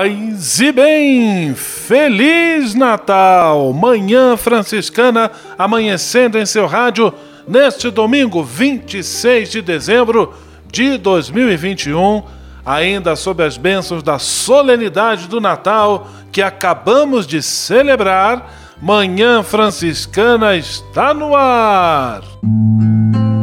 Paz e bem, Feliz Natal! Manhã Franciscana amanhecendo em seu rádio neste domingo 26 de dezembro de 2021, ainda sob as bênçãos da solenidade do Natal que acabamos de celebrar. Manhã Franciscana está no ar!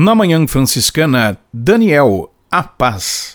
Na Manhã Franciscana, Daniel, a paz.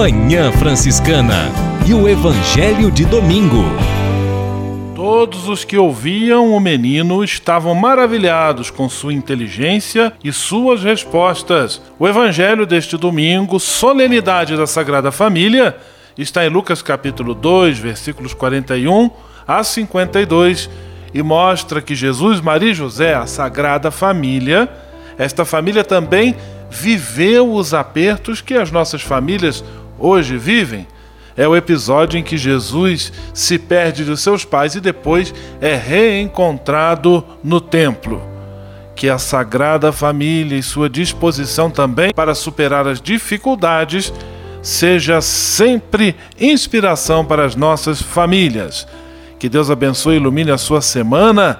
Manhã Franciscana e o Evangelho de Domingo. Todos os que ouviam o menino estavam maravilhados com sua inteligência e suas respostas. O evangelho deste domingo, solenidade da Sagrada Família, está em Lucas capítulo 2, versículos 41 a 52 e mostra que Jesus, Maria e José, a Sagrada Família, esta família também viveu os apertos que as nossas famílias hoje vivem. É o episódio em que Jesus se perde dos seus pais e depois é reencontrado no templo. Que a Sagrada Família e sua disposição também para superar as dificuldades seja sempre inspiração para as nossas famílias. Que Deus abençoe e ilumine a sua semana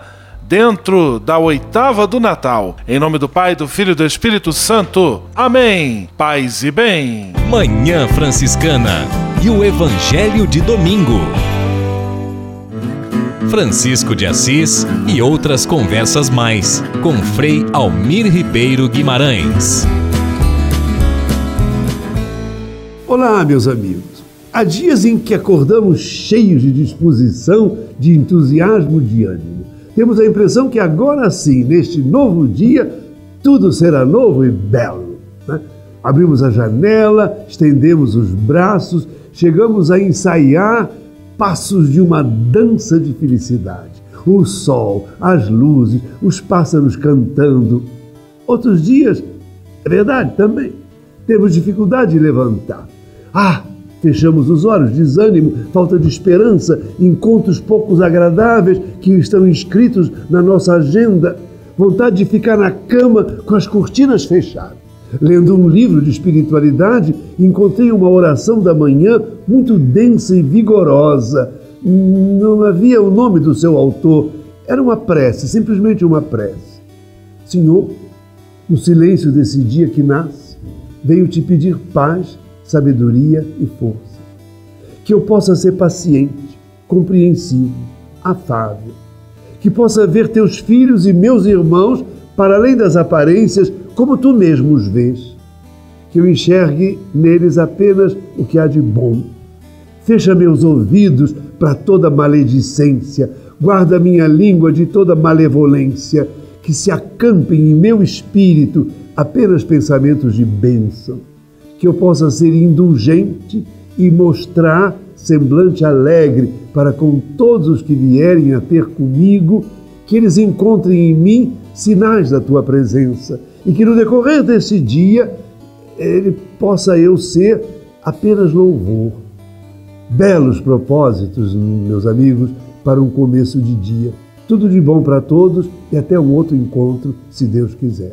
dentro da oitava do Natal. Em nome do Pai, do Filho e do Espírito Santo. Amém. Paz e bem. Manhã Franciscana e o Evangelho de Domingo. Francisco de Assis e outras conversas mais com Frei Almir Ribeiro Guimarães. Olá, meus amigos. Há dias em que acordamos cheios de disposição, de entusiasmo, de ânimo. Temos a impressão que agora sim, neste novo dia, tudo será novo e belo. Né? Abrimos a janela, estendemos os braços, chegamos a ensaiar passos de uma dança de felicidade. O sol, as luzes, os pássaros cantando. Outros dias, é verdade também, temos dificuldade de levantar. Ah, fechamos os olhos, desânimo, falta de esperança, encontros poucos agradáveis que estão inscritos na nossa agenda, vontade de ficar na cama com as cortinas fechadas. Lendo um livro de espiritualidade, encontrei uma oração da manhã muito densa e vigorosa. Não havia o nome do seu autor, era uma prece, simplesmente uma prece. Senhor, no silêncio desse dia que nasce, venho te pedir paz, sabedoria e força. Que eu possa ser paciente, compreensivo, afável. Que possa ver teus filhos e meus irmãos para além das aparências, como tu mesmo os vês. Que eu enxergue neles apenas o que há de bom. Fecha meus ouvidos para toda maledicência. Guarda minha língua de toda malevolência. Que se acampem em meu espírito apenas pensamentos de bênção. Que eu possa ser indulgente e mostrar semblante alegre para com todos os que vierem a ter comigo, que eles encontrem em mim sinais da tua presença e que no decorrer desse dia ele possa eu ser apenas louvor. Belos propósitos, meus amigos, para um começo de dia. Tudo de bom para todos e até um outro encontro, se Deus quiser.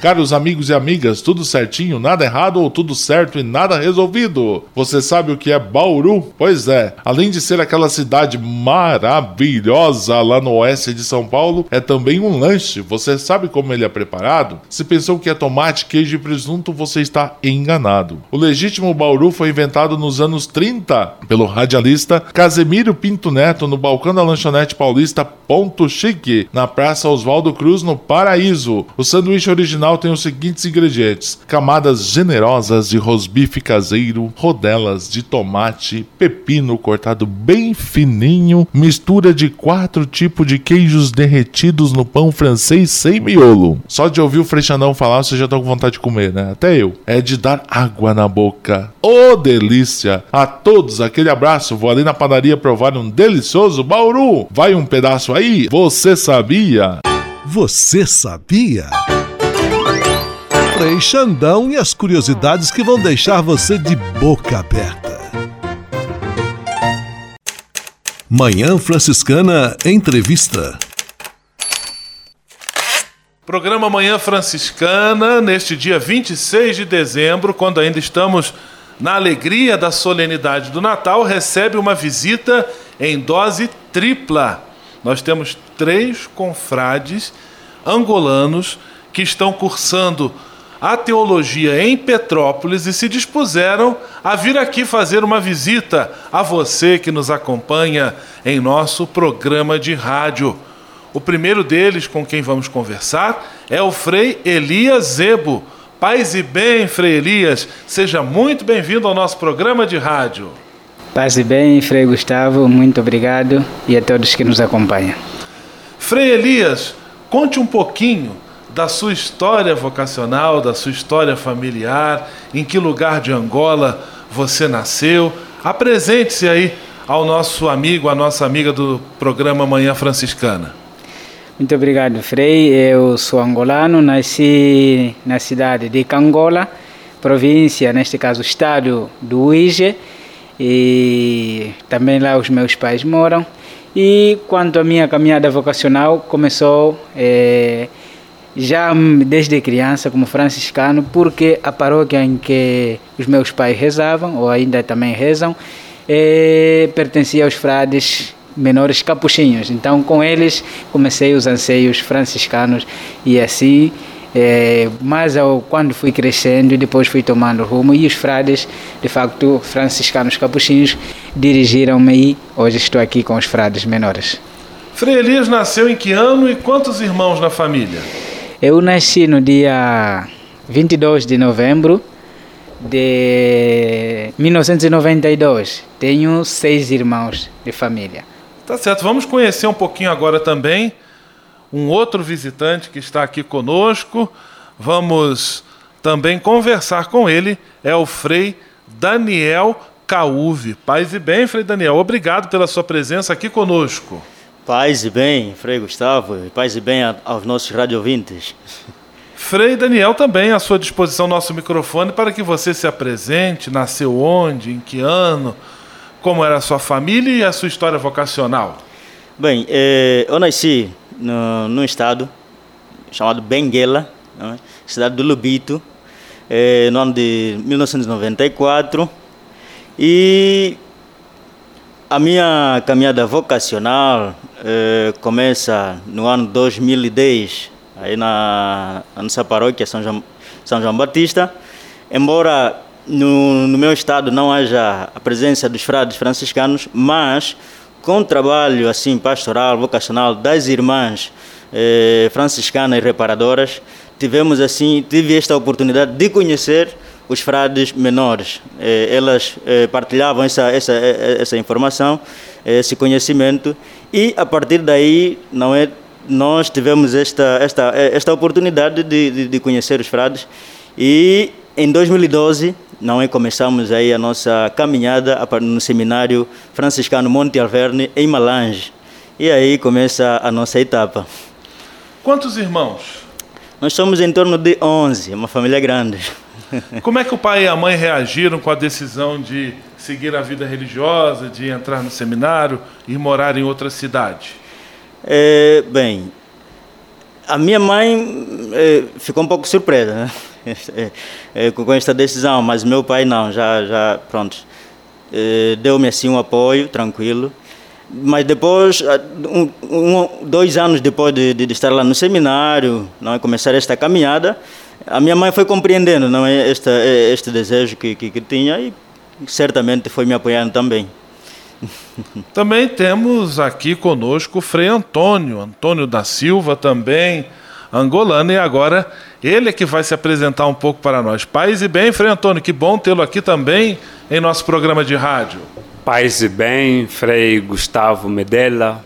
Caros amigos e amigas, tudo certinho, nada errado ou tudo certo e nada resolvido? Você sabe o que é Bauru? Pois é, além de ser aquela cidade maravilhosa lá no oeste de São Paulo, é também um lanche. Você sabe como ele é preparado? Se pensou que é tomate, queijo e presunto, você está enganado. O legítimo Bauru foi inventado nos anos 30 pelo radialista Casemiro Pinto Neto no balcão da lanchonete paulista Ponto Chique, na Praça Oswaldo Cruz, no Paraíso. O sanduíche original tem os seguintes ingredientes: camadas generosas de rosbife caseiro, rodelas de tomate, pepino cortado bem fininho, mistura de quatro tipos de queijos derretidos no pão francês sem miolo. Só de ouvir o Freixandão falar, você já tá com vontade de comer, né? Até eu. É de dar água na boca. Ô oh, delícia! A todos, aquele abraço. Vou ali na padaria provar um delicioso Bauru. Vai um pedaço aí? Você sabia? Você sabia? Frei Xandão e as curiosidades que vão deixar você de boca aberta. Manhã Franciscana Entrevista. Programa Manhã Franciscana, neste dia 26 de dezembro, quando ainda estamos na alegria da solenidade do Natal, recebe uma visita em dose tripla. Nós temos três confrades angolanos que estão cursando a teologia em Petrópolis e se dispuseram a vir aqui fazer uma visita a você que nos acompanha em nosso programa de rádio. O primeiro deles com quem vamos conversar é o Frei Elias Zebo. Paz e bem, Frei Elias, seja muito bem-vindo ao nosso programa de rádio. Paz e bem, Frei Gustavo, muito obrigado e a todos que nos acompanham. Frei Elias, conte um pouquinho da sua história vocacional, da sua história familiar, em que lugar de Angola você nasceu. Apresente-se aí ao nosso amigo, à nossa amiga do programa Manhã Franciscana. Muito obrigado, Frei. Eu sou angolano, nasci na cidade de Cangola, província, neste caso, estado do Uige, e também lá os meus pais moram. E quanto à minha caminhada vocacional, começou eh, já desde criança como franciscano, porque a paróquia em que os meus pais rezavam, ou ainda também rezam, é, pertencia aos frades menores capuchinhos. Então, com eles comecei os anseios franciscanos e assim, é, mas ao, quando fui crescendo depois fui tomando rumo, e os frades, de facto, franciscanos capuchinhos, dirigiram-me e hoje estou aqui com os frades menores. Frei Elias nasceu em que ano e quantos irmãos na família? Eu nasci no dia 22 de novembro de 1992. Tenho seis irmãos de família. Tá certo, vamos conhecer um pouquinho agora também um outro visitante que está aqui conosco. Vamos também conversar com ele, é o Frei Daniel Cauve. Paz e bem, Frei Daniel, obrigado pela sua presença aqui conosco. Paz e bem, Frei Gustavo, paz e bem aos nossos radiovintes. Frei Daniel também à sua disposição nosso microfone para que você se apresente, nasceu onde, em que ano, como era a sua família e a sua história vocacional. Bem, eh, eu nasci no, num estado chamado Benguela, é? cidade do Lubito, eh, no ano de 1994 e a minha caminhada vocacional eh, começa no ano 2010, aí na, na nossa paróquia São João, São João Batista. Embora no, no meu estado não haja a presença dos frades franciscanos, mas com o trabalho assim pastoral, vocacional das irmãs eh, franciscanas reparadoras, tivemos assim, tive esta oportunidade de conhecer os frades menores. Eh, elas eh, partilhavam essa, essa, essa informação, esse conhecimento e a partir daí não é nós tivemos esta, esta, esta oportunidade de, de, de conhecer os frades e em 2012 não é começamos aí a nossa caminhada no seminário franciscano Monte Alverne em Malange e aí começa a nossa etapa. Quantos irmãos? Nós somos em torno de 11, uma família grande. Como é que o pai e a mãe reagiram com a decisão de seguir a vida religiosa, de entrar no seminário e morar em outra cidade? É, bem, a minha mãe é, ficou um pouco surpresa né? é, é, com esta decisão, mas meu pai não, já, já pronto, é, deu-me assim um apoio tranquilo. Mas depois, um, um, dois anos depois de, de, estar lá no seminário, não é, começar esta caminhada, a minha mãe foi compreendendo não é, este, este desejo que, que, que tinha e certamente foi me apoiando também. Também temos aqui conosco o Frei Antônio, Antônio da Silva também, angolano, e agora ele é que vai se apresentar um pouco para nós. Paz e bem, Frei Antônio, que bom tê-lo aqui também em nosso programa de rádio. Paz e bem, Frei Gustavo Medella,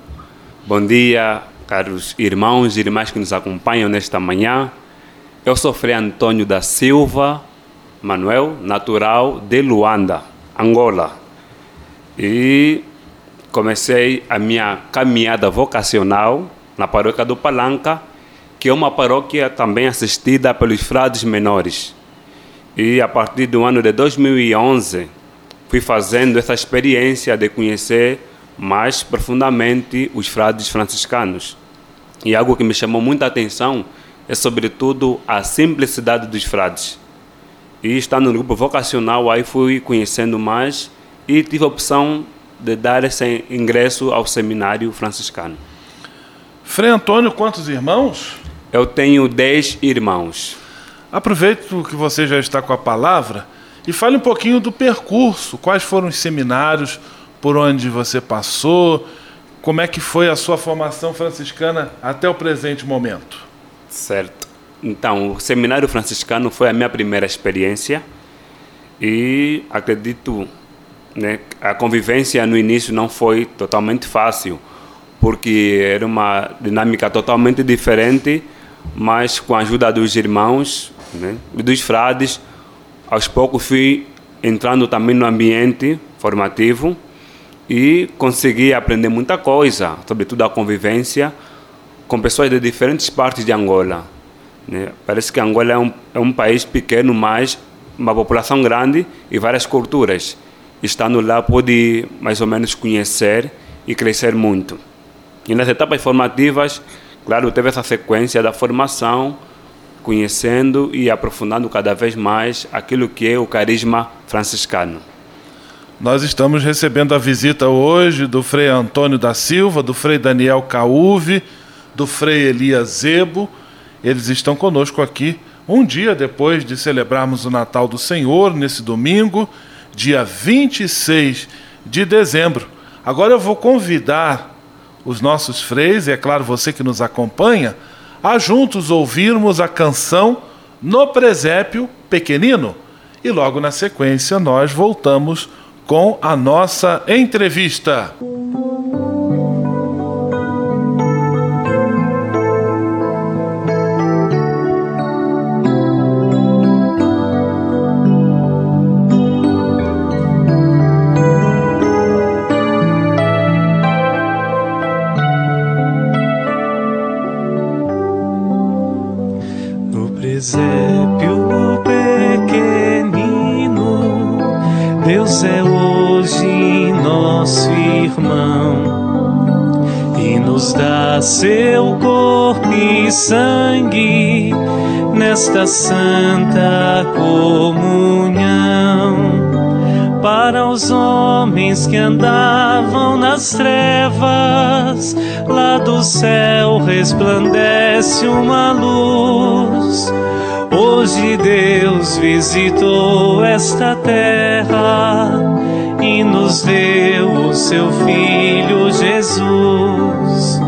bom dia, caros irmãos e irmãs que nos acompanham nesta manhã. Eu sou Frei Antônio da Silva Manuel, natural de Luanda, Angola. E comecei a minha caminhada vocacional na paróquia do Palanca, que é uma paróquia também assistida pelos frades menores. E a partir do ano de 2011, fui fazendo essa experiência de conhecer mais profundamente os frades franciscanos. E algo que me chamou muita atenção é, sobretudo, a simplicidade dos frades. E estando no grupo vocacional, aí fui conhecendo mais e tive a opção de dar esse ingresso ao seminário franciscano. Frei Antônio, quantos irmãos? Eu tenho dez irmãos. Aproveito que você já está com a palavra e fale um pouquinho do percurso. Quais foram os seminários por onde você passou? Como é que foi a sua formação franciscana até o presente momento? Certo. Então, o seminário franciscano foi a minha primeira experiência e acredito né? A convivência no início não foi totalmente fácil, porque era uma dinâmica totalmente diferente, mas com a ajuda dos irmãos né? e dos frades, aos poucos fui entrando também no ambiente formativo e consegui aprender muita coisa, sobretudo a convivência com pessoas de diferentes partes de Angola. Né? Parece que Angola é um, é um país pequeno, mas uma população grande e várias culturas estando lá, pude mais ou menos conhecer e crescer muito. E nas etapas formativas, claro, teve essa sequência da formação, conhecendo e aprofundando cada vez mais aquilo que é o carisma franciscano. Nós estamos recebendo a visita hoje do Frei Antônio da Silva, do Frei Daniel Cauve, do Frei Elias Zebo. Eles estão conosco aqui um dia depois de celebrarmos o Natal do Senhor, nesse domingo, dia 26 de dezembro. Agora eu vou convidar os nossos freis, e é claro você que nos acompanha, a juntos ouvirmos a canção No Presépio Pequenino. E logo na sequência nós voltamos com a nossa entrevista. Nesta santa comunhão. Para os homens que andavam nas trevas, lá do céu resplandece uma luz. Hoje Deus visitou esta terra e nos deu o seu Filho Jesus.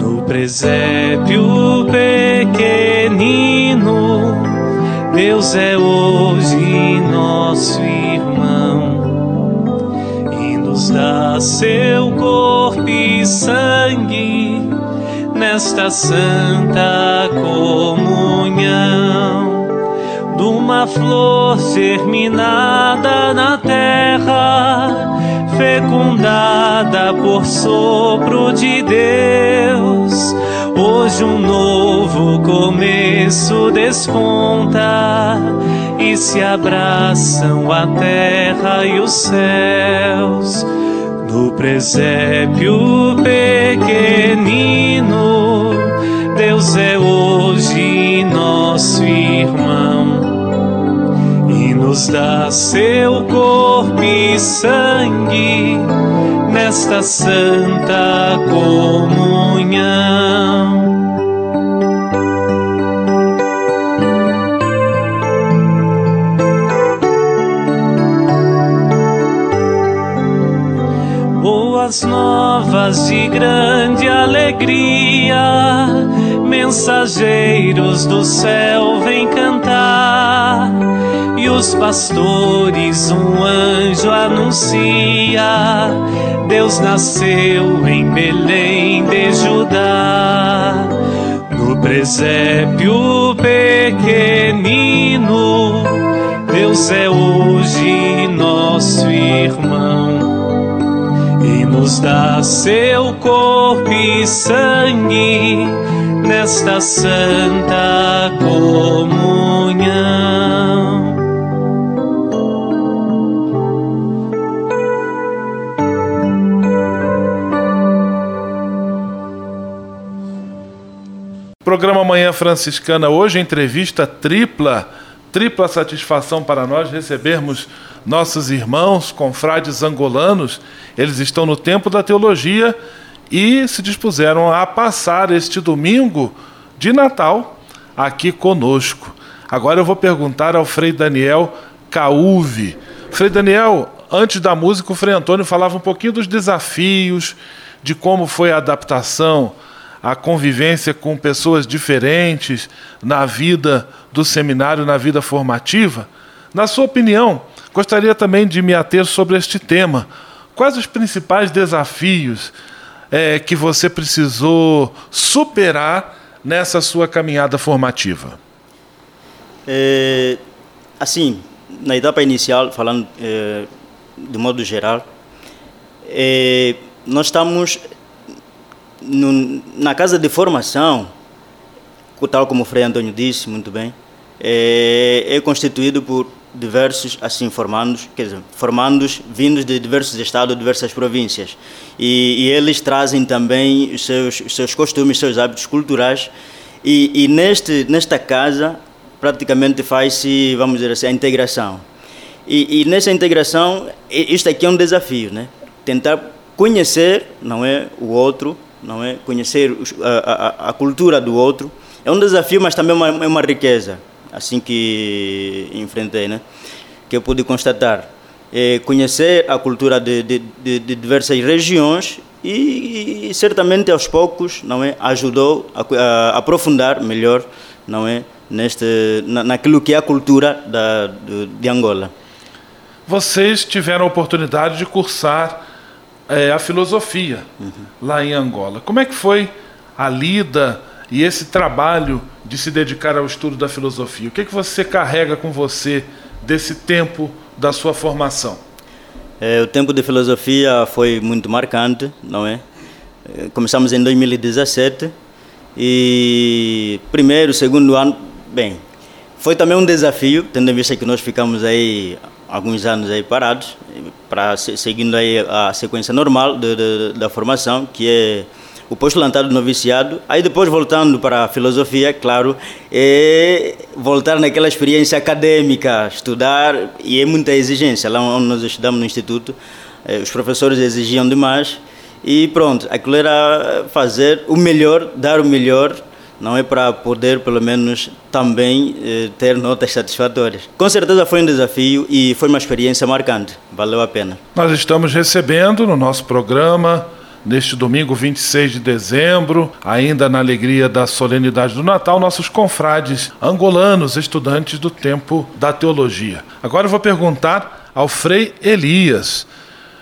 No presépio Deus é hoje nosso irmão e nos dá seu corpo e sangue nesta santa comunhão uma flor germinada na terra, fecundada por sopro de Deus. Hoje um novo começo desponta e se abraçam a terra e os céus. No presépio pequenino, Deus é hoje nosso irmão nos dá seu corpo e sangue nesta santa comunhão. Boas novas de grande alegria, mensageiros do céu vêm cantar, e os pastores um anjo anuncia: Deus nasceu em Belém de Judá. No presépio pequenino, Deus é hoje nosso irmão e nos dá seu corpo e sangue nesta santa comunhão. Programa Manhã Franciscana hoje, entrevista tripla, tripla satisfação para nós recebermos nossos irmãos confrades angolanos. Eles estão no tempo da teologia e se dispuseram a passar este domingo de Natal aqui conosco. Agora eu vou perguntar ao Frei Daniel Cauve. Frei Daniel, antes da música, o Frei Antônio falava um pouquinho dos desafios, de como foi a adaptação a convivência com pessoas diferentes na vida do seminário, na vida formativa. Na sua opinião, gostaria também de me ater sobre este tema. Quais os principais desafios é, que você precisou superar nessa sua caminhada formativa? É, assim, na etapa inicial, falando é, de modo geral, é, nós estamos no, na casa de formação, tal como o Frei Antônio disse muito bem, é, é constituído por diversos assim formandos, quer dizer, formandos vindos de diversos estados, diversas províncias. E, e eles trazem também os seus, os seus costumes, os seus hábitos culturais. E, e neste, nesta casa, praticamente faz-se, vamos dizer assim, a integração. E, e nessa integração, isto aqui é um desafio, né? Tentar conhecer, não é, o outro, não é? Conhecer a, a, a, cultura do outro é um desafio, mas também é uma, é uma riqueza, assim que enfrentei, né? Que eu pude constatar. É conhecer a cultura de, de, de, de diversas regiões e, e, certamente aos poucos, não é? Ajudou a, a aprofundar melhor, não é? Neste, na, naquilo que é a cultura da, de, de Angola. Vocês tiveram a oportunidade de cursar é, a filosofia uhum. lá em Angola. Como é que foi a lida e esse trabalho de se dedicar ao estudo da filosofia? O que, é que você carrega com você desse tempo da sua formação? É, o tempo de filosofia foi muito marcante, não é? é começamos em 2017 e primeiro, segundo ano, bem, foi também um desafio, tendo em vista que nós ficamos aí alguns anos aí parados, para seguindo aí a sequência normal de, de, da formação, que é o postulantado do noviciado, aí depois voltando para a filosofia, claro, é voltar naquela experiência acadêmica, estudar, e é muita exigência, lá onde nós estudamos no instituto, é, os professores exigiam demais, e pronto, aquilo era fazer o melhor, dar o melhor, não é para poder pelo menos também eh, ter notas satisfatórias. Com certeza foi um desafio e foi uma experiência marcante, valeu a pena. Nós estamos recebendo no nosso programa neste domingo 26 de dezembro, ainda na alegria da solenidade do Natal, nossos confrades angolanos, estudantes do tempo da teologia. Agora eu vou perguntar ao Frei Elias.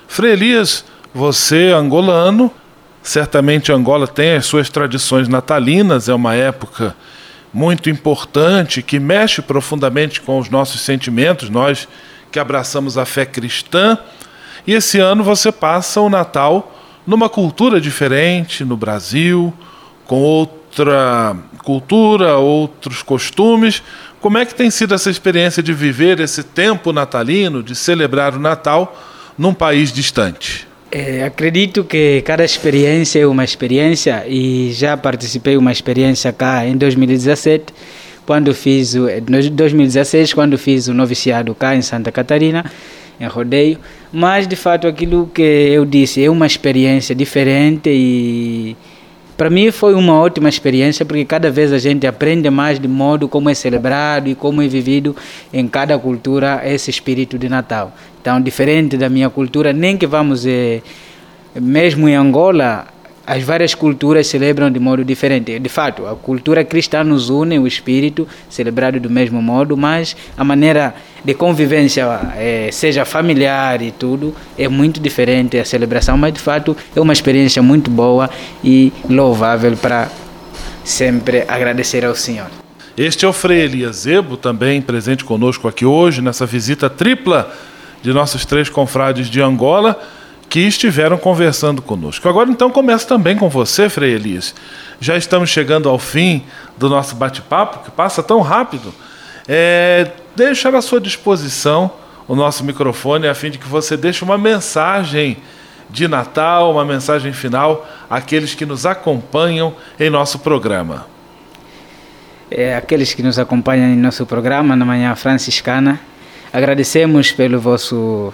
Frei Elias, você angolano, certamente Angola tem as suas tradições natalinas, é uma época muito importante que mexe profundamente com os nossos sentimentos, nós que abraçamos a fé cristã. E esse ano você passa o Natal numa cultura diferente no Brasil, com outra cultura, outros costumes. Como é que tem sido essa experiência de viver esse tempo natalino, de celebrar o Natal num país distante? É, acredito que cada experiência é uma experiência e já participei uma experiência cá em 2017, quando fiz o 2016 quando fiz o noviciado cá em Santa Catarina em rodeio, mas de fato aquilo que eu disse é uma experiência diferente e para mim foi uma ótima experiência porque cada vez a gente aprende mais de modo como é celebrado e como é vivido em cada cultura esse espírito de Natal. Então, diferente da minha cultura, nem que vamos, eh, mesmo em Angola, as várias culturas celebram de modo diferente. De fato, a cultura cristã nos une, o espírito celebrado do mesmo modo, mas a maneira de convivência, é, seja familiar e tudo, é muito diferente a celebração, mas de fato é uma experiência muito boa e louvável para sempre agradecer ao Senhor. Este é o Frei Elias Zebo, também presente conosco aqui hoje, nessa visita tripla de nossos três confrades de Angola que estiveram conversando conosco. Agora então começo também com você, Frei Elias. Já estamos chegando ao fim do nosso bate-papo, que passa tão rápido. É, deixar à sua disposição o nosso microfone a fim de que você deixe uma mensagem de Natal, uma mensagem final àqueles que nos acompanham em nosso programa. É, aqueles que nos acompanham em nosso programa na Manhã Franciscana, agradecemos pelo vosso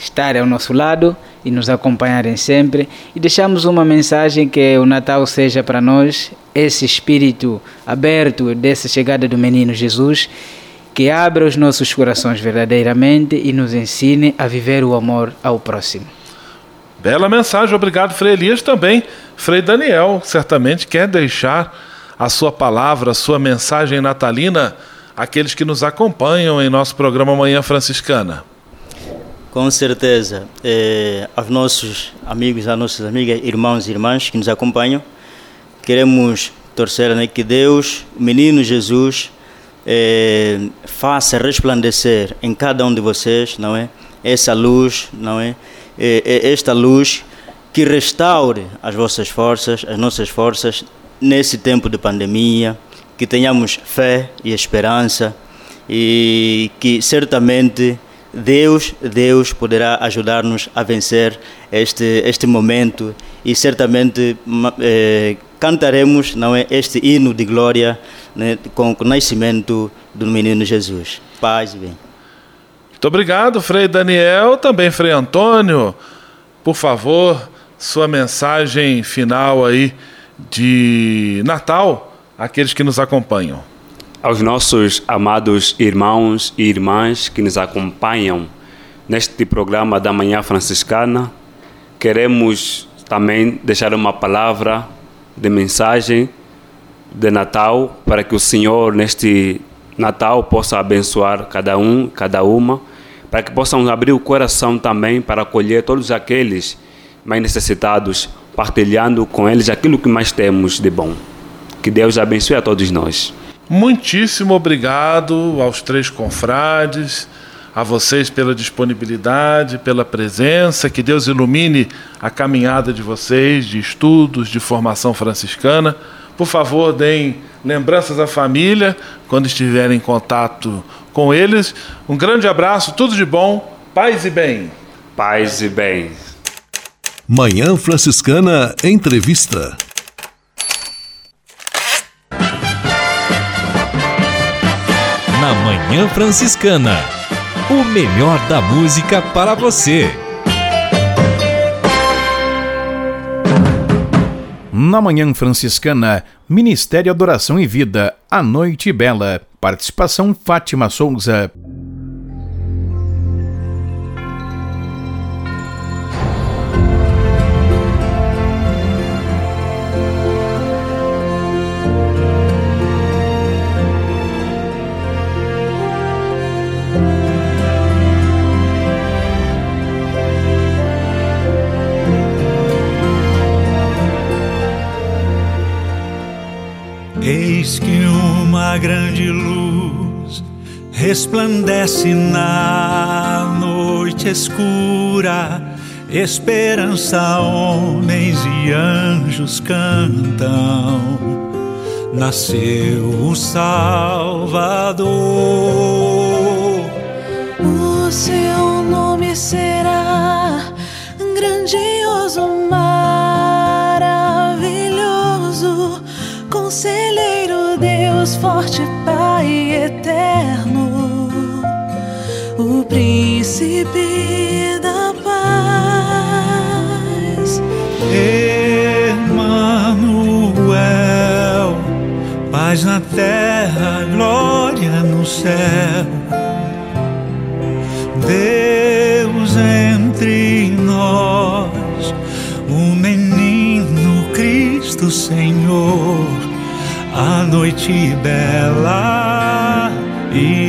estar ao nosso lado e nos acompanharem sempre. E deixamos uma mensagem que o Natal seja para nós esse espírito aberto dessa chegada do menino Jesus, que abra os nossos corações verdadeiramente e nos ensine a viver o amor ao próximo. Bela mensagem, obrigado, Frei Elias. Também, Frei Daniel, certamente quer deixar a sua palavra, a sua mensagem natalina àqueles que nos acompanham em nosso programa Manhã Franciscana. Com certeza, eh, aos nossos amigos, às nossas amigas, irmãos e irmãs que nos acompanham, queremos torcer né, que Deus, o menino Jesus, eh, faça resplandecer em cada um de vocês, não é? Essa luz, não é? Eh, esta luz que restaure as vossas forças, as nossas forças nesse tempo de pandemia, que tenhamos fé e esperança e que certamente Deus, Deus poderá ajudar-nos a vencer este este momento e certamente eh, cantaremos não é este hino de glória né, com o nascimento do menino Jesus. Paz e bem. Muito obrigado, Frei Daniel, também Frei Antônio. Por favor, sua mensagem final aí de Natal àqueles que nos acompanham aos nossos amados irmãos e irmãs que nos acompanham neste programa da Manhã Franciscana, queremos também deixar uma palavra de mensagem de Natal para que o Senhor neste Natal possa abençoar cada um, cada uma, para que possam abrir o coração também para acolher todos aqueles mais necessitados, partilhando com eles aquilo que mais temos de bom. Que Deus abençoe a todos nós. Muitíssimo obrigado aos três confrades, a vocês pela disponibilidade, pela presença. Que Deus ilumine a caminhada de vocês, de estudos, de formação franciscana. Por favor, deem lembranças à família quando estiverem em contato com eles. Um grande abraço, tudo de bom, paz e bem. Paz e bem. Manhã Franciscana Entrevista. Na Manhã Franciscana, o melhor da música para você. Na Manhã Franciscana, Ministério Adoração e Vida, A Noite Bela. Participação Fátima Souza. resplandece na noite escura. Esperança, homens e anjos cantam. Nasceu o Salvador. O seu nome será grandioso, maravilhoso, conselheiro, Deus forte, Pai eterno príncipe da paz. Emmanuel, paz na terra, glória no céu. Deus entre nós, o menino Cristo Senhor, a noite bela e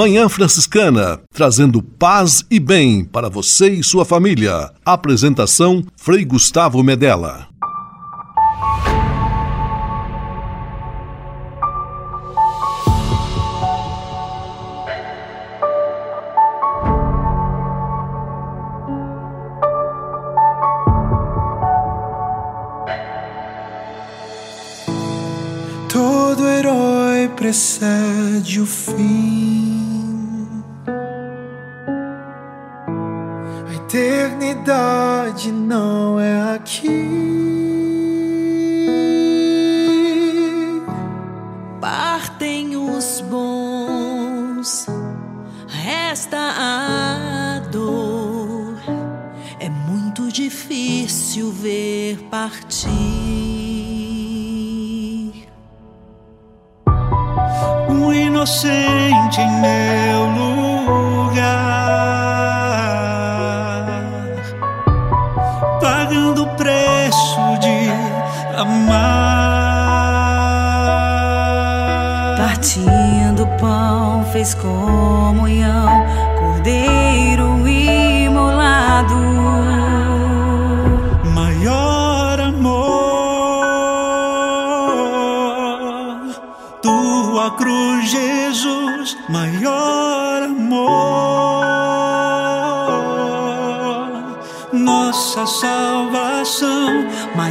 Manhã Franciscana, trazendo paz e bem para você e sua família. Apresentação Frei Gustavo Medella. Partem os bons, resta a dor. É muito difícil ver partir. Um inocente em meu lugar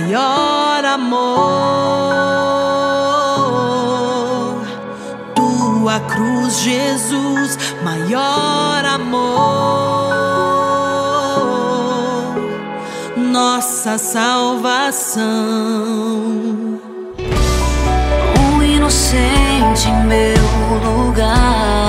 maior amor. Tua cruz, Jesus, maior amor. Nossa salvação. Um inocente em meu lugar.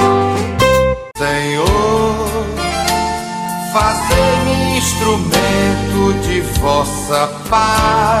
Vossa paz.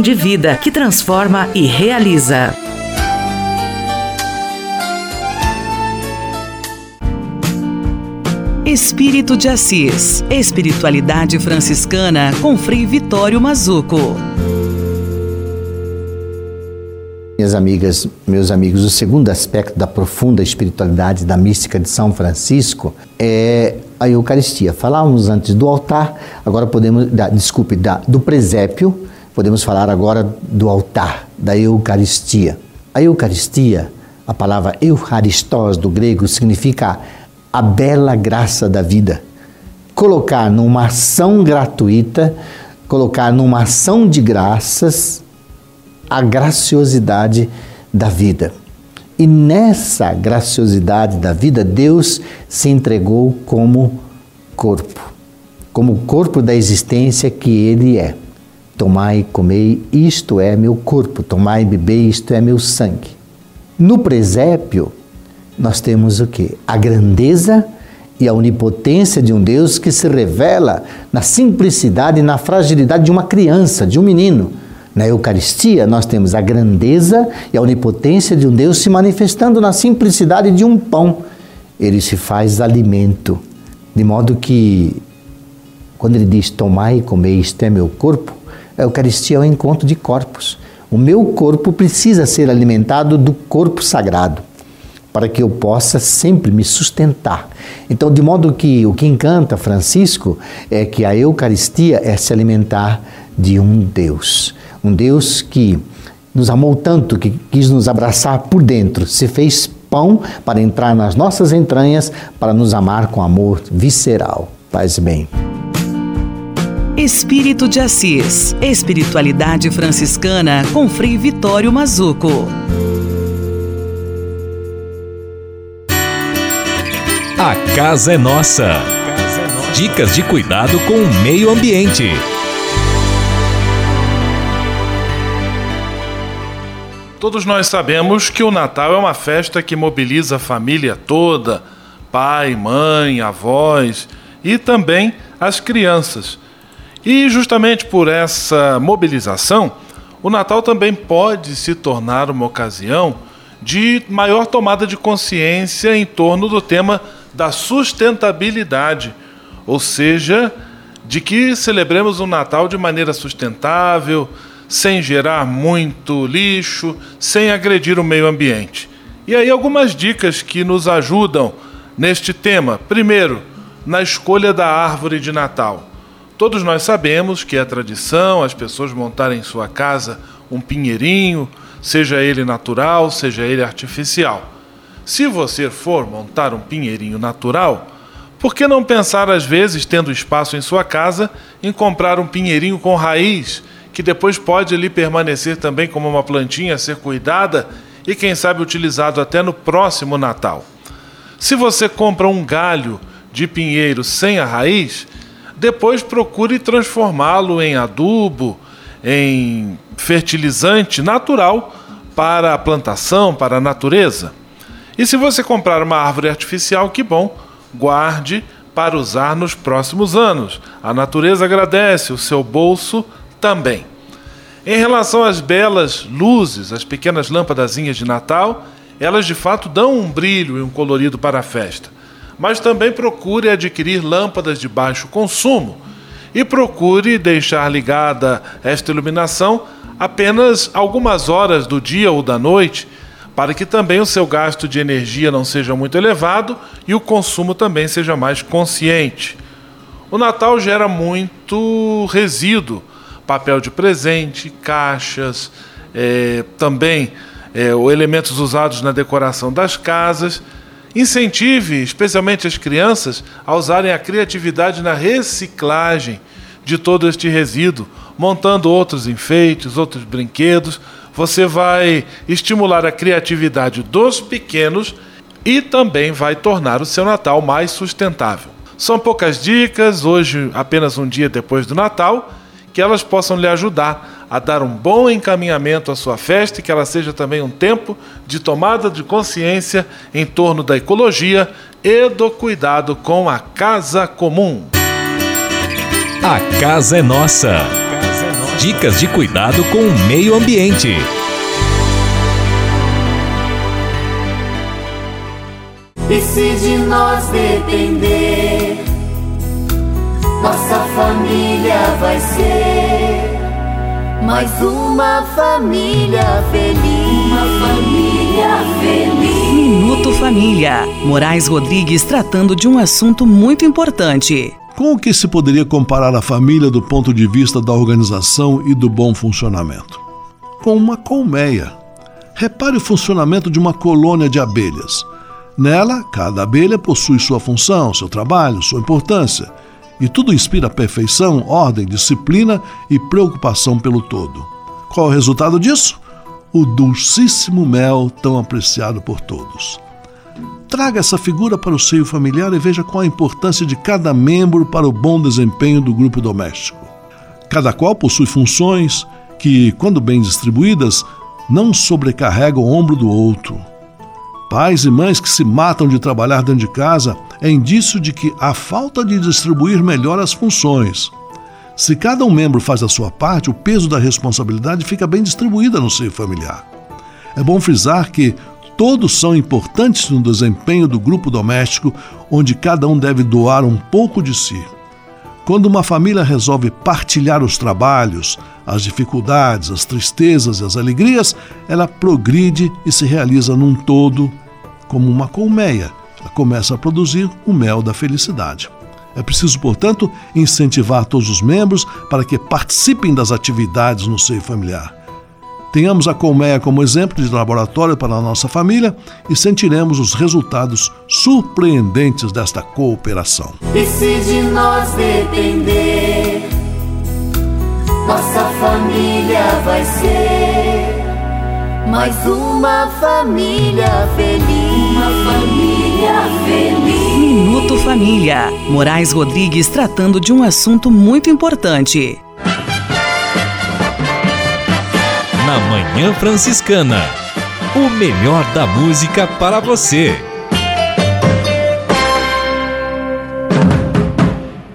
de vida que transforma e realiza. Espírito de Assis. Espiritualidade franciscana com Frei Vitório Mazuco. Minhas amigas, meus amigos, o segundo aspecto da profunda espiritualidade da mística de São Francisco é a Eucaristia. Falávamos antes do altar, agora podemos, da, desculpe, da, do presépio, podemos falar agora do altar, da Eucaristia. A Eucaristia, a palavra Eucharistos do grego, significa a bela graça da vida. Colocar numa ação gratuita, colocar numa ação de graças a graciosidade da vida. E nessa graciosidade da vida, Deus se entregou como corpo, como corpo da existência que Ele é. Tomai comei, isto é meu corpo, tomai bebei, isto é meu sangue. No presépio, nós temos o que? A grandeza e a onipotência de um Deus que se revela na simplicidade e na fragilidade de uma criança, de um menino. Na Eucaristia, nós temos a grandeza e a onipotência de um Deus se manifestando na simplicidade de um pão. Ele se faz alimento, de modo que, quando ele diz: Tomai e comei, isto é meu corpo, a Eucaristia é o encontro de corpos. O meu corpo precisa ser alimentado do corpo sagrado para que eu possa sempre me sustentar. Então, de modo que o que encanta Francisco é que a Eucaristia é se alimentar de um Deus. Um Deus que nos amou tanto, que quis nos abraçar por dentro, se fez pão para entrar nas nossas entranhas, para nos amar com amor visceral. Paz e bem. Espírito de Assis. Espiritualidade franciscana com Frei Vitório Mazuco. A casa é nossa. Dicas de cuidado com o meio ambiente. Todos nós sabemos que o Natal é uma festa que mobiliza a família toda, pai, mãe, avós e também as crianças. E justamente por essa mobilização, o Natal também pode se tornar uma ocasião de maior tomada de consciência em torno do tema da sustentabilidade, ou seja, de que celebremos o Natal de maneira sustentável, sem gerar muito lixo, sem agredir o meio ambiente. E aí algumas dicas que nos ajudam neste tema. Primeiro, na escolha da árvore de Natal. Todos nós sabemos que é tradição as pessoas montarem em sua casa um pinheirinho, seja ele natural, seja ele artificial. Se você for montar um pinheirinho natural, por que não pensar, às vezes, tendo espaço em sua casa, em comprar um pinheirinho com raiz, que depois pode ali permanecer também como uma plantinha a ser cuidada e, quem sabe, utilizado até no próximo Natal? Se você compra um galho de pinheiro sem a raiz, depois procure transformá-lo em adubo, em fertilizante natural para a plantação, para a natureza. E se você comprar uma árvore artificial, que bom, guarde para usar nos próximos anos. A natureza agradece, o seu bolso também. Em relação às belas luzes, as pequenas lâmpadazinhas de Natal, elas de fato dão um brilho e um colorido para a festa. Mas também procure adquirir lâmpadas de baixo consumo e procure deixar ligada esta iluminação apenas algumas horas do dia ou da noite, para que também o seu gasto de energia não seja muito elevado e o consumo também seja mais consciente. O Natal gera muito resíduo, papel de presente, caixas, é, também é, elementos usados na decoração das casas. Incentive, especialmente as crianças, a usarem a criatividade na reciclagem de todo este resíduo, montando outros enfeites, outros brinquedos. Você vai estimular a criatividade dos pequenos e também vai tornar o seu Natal mais sustentável. São poucas dicas, hoje apenas um dia depois do Natal, que elas possam lhe ajudar a dar um bom encaminhamento à sua festa e que ela seja também um tempo de tomada de consciência em torno da ecologia e do cuidado com a casa comum. A casa é nossa. Dicas de cuidado com o meio ambiente. E se de nós depender, nossa família vai ser mais uma família feliz. Uma família feliz. Minuto Família. Moraes Rodrigues tratando de um assunto muito importante. Com o que se poderia comparar a família do ponto de vista da organização e do bom funcionamento? Com uma colmeia. Repare o funcionamento de uma colônia de abelhas. Nela, cada abelha possui sua função, seu trabalho, sua importância. E tudo inspira perfeição, ordem, disciplina e preocupação pelo todo. Qual é o resultado disso? O dulcíssimo mel tão apreciado por todos. Traga essa figura para o seio familiar e veja qual a importância de cada membro para o bom desempenho do grupo doméstico. Cada qual possui funções que, quando bem distribuídas, não sobrecarregam o ombro do outro. Pais e mães que se matam de trabalhar dentro de casa é indício de que há falta de distribuir melhor as funções. Se cada um membro faz a sua parte, o peso da responsabilidade fica bem distribuída no seio familiar. É bom frisar que todos são importantes no desempenho do grupo doméstico, onde cada um deve doar um pouco de si. Quando uma família resolve partilhar os trabalhos, as dificuldades, as tristezas e as alegrias, ela progride e se realiza num todo, como uma colmeia. Ela começa a produzir o mel da felicidade. É preciso, portanto, incentivar todos os membros para que participem das atividades no seio familiar. Tenhamos a colmeia como exemplo de laboratório para a nossa família e sentiremos os resultados surpreendentes desta cooperação. E se de nós depender, nossa família vai ser mais uma família feliz. Uma família feliz. Minuto Família. Moraes Rodrigues tratando de um assunto muito importante. Na Manhã Franciscana. O melhor da música para você.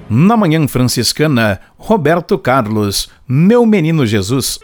Na Manhã Franciscana, Roberto Carlos, Meu Menino Jesus.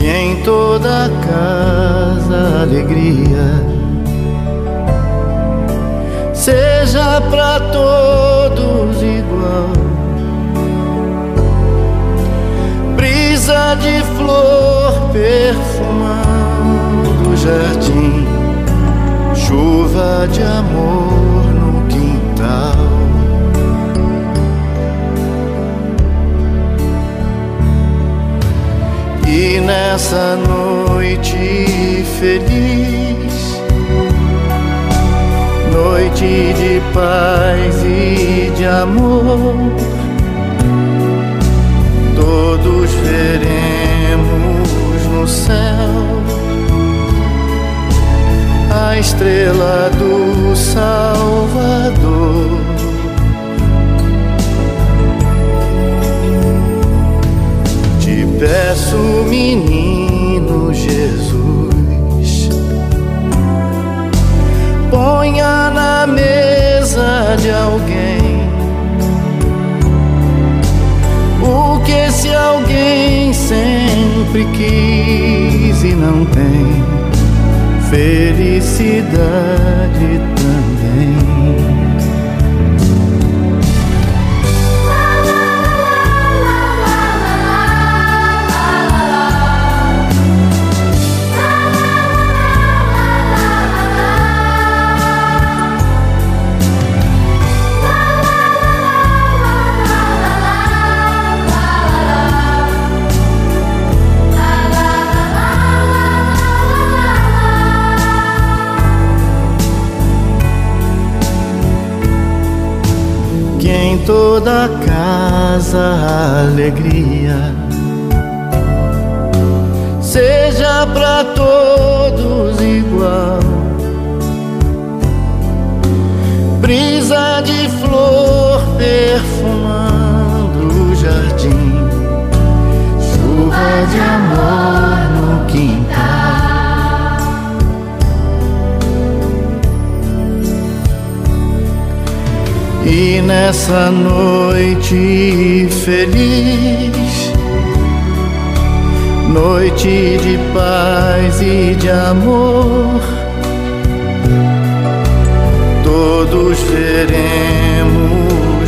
Que em toda casa alegria seja para todos igual. Brisa de flor perfumando o jardim, chuva de amor Nessa noite feliz, noite de paz e de amor, todos veremos no céu a estrela do Salvador. Peço, menino Jesus, ponha na mesa de alguém o que esse alguém sempre quis e não tem felicidade também. Toda casa alegria. Seja para todos igual. Brisa de flor perfumando o jardim, chuva de amor E nessa noite feliz, noite de paz e de amor, todos veremos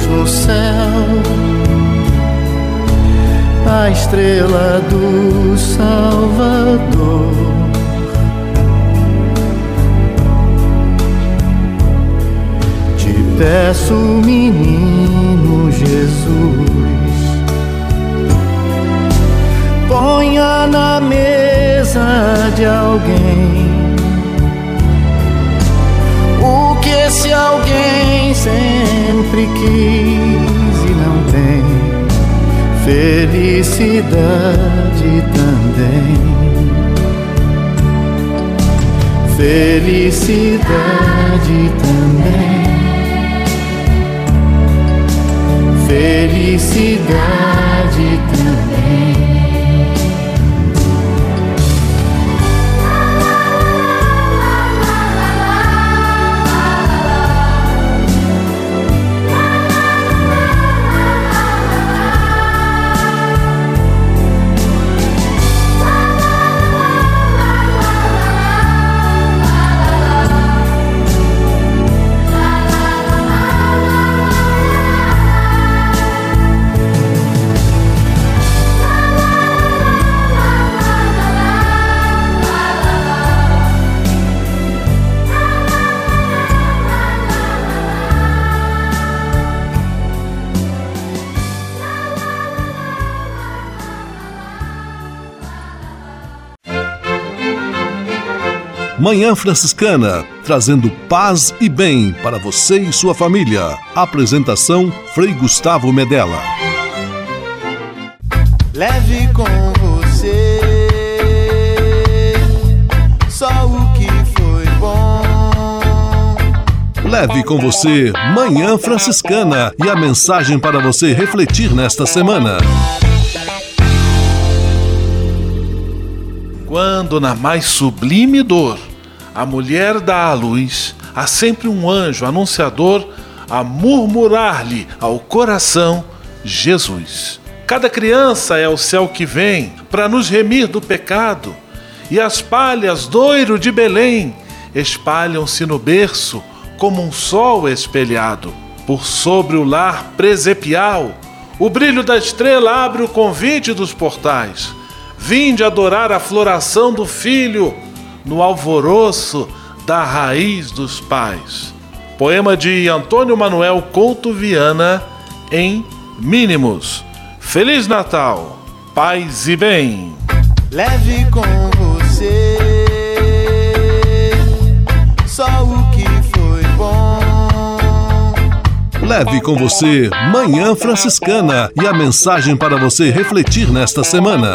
no céu a estrela do Salvador. Peço, menino Jesus, ponha na mesa de alguém o que esse alguém sempre quis e não tem felicidade também. Felicidade também. Felicidade também. Manhã Franciscana, trazendo paz e bem para você e sua família. Apresentação Frei Gustavo Medella. Leve com você só o que foi bom. Leve com você Manhã Franciscana e a mensagem para você refletir nesta semana. Quando na mais sublime dor a mulher dá à luz, há sempre um anjo anunciador a murmurar-lhe ao coração Jesus. Cada criança é o céu que vem para nos remir do pecado, e as palhas doiro de Belém espalham-se no berço como um sol espelhado. Por sobre o lar presepial, o brilho da estrela abre o convite dos portais. Vinde adorar a floração do filho no alvoroço da raiz dos pais. Poema de Antônio Manuel Couto Viana em Mínimos. Feliz Natal, paz e bem. Leve com você só o que foi bom. Leve com você Manhã Franciscana e a mensagem para você refletir nesta semana.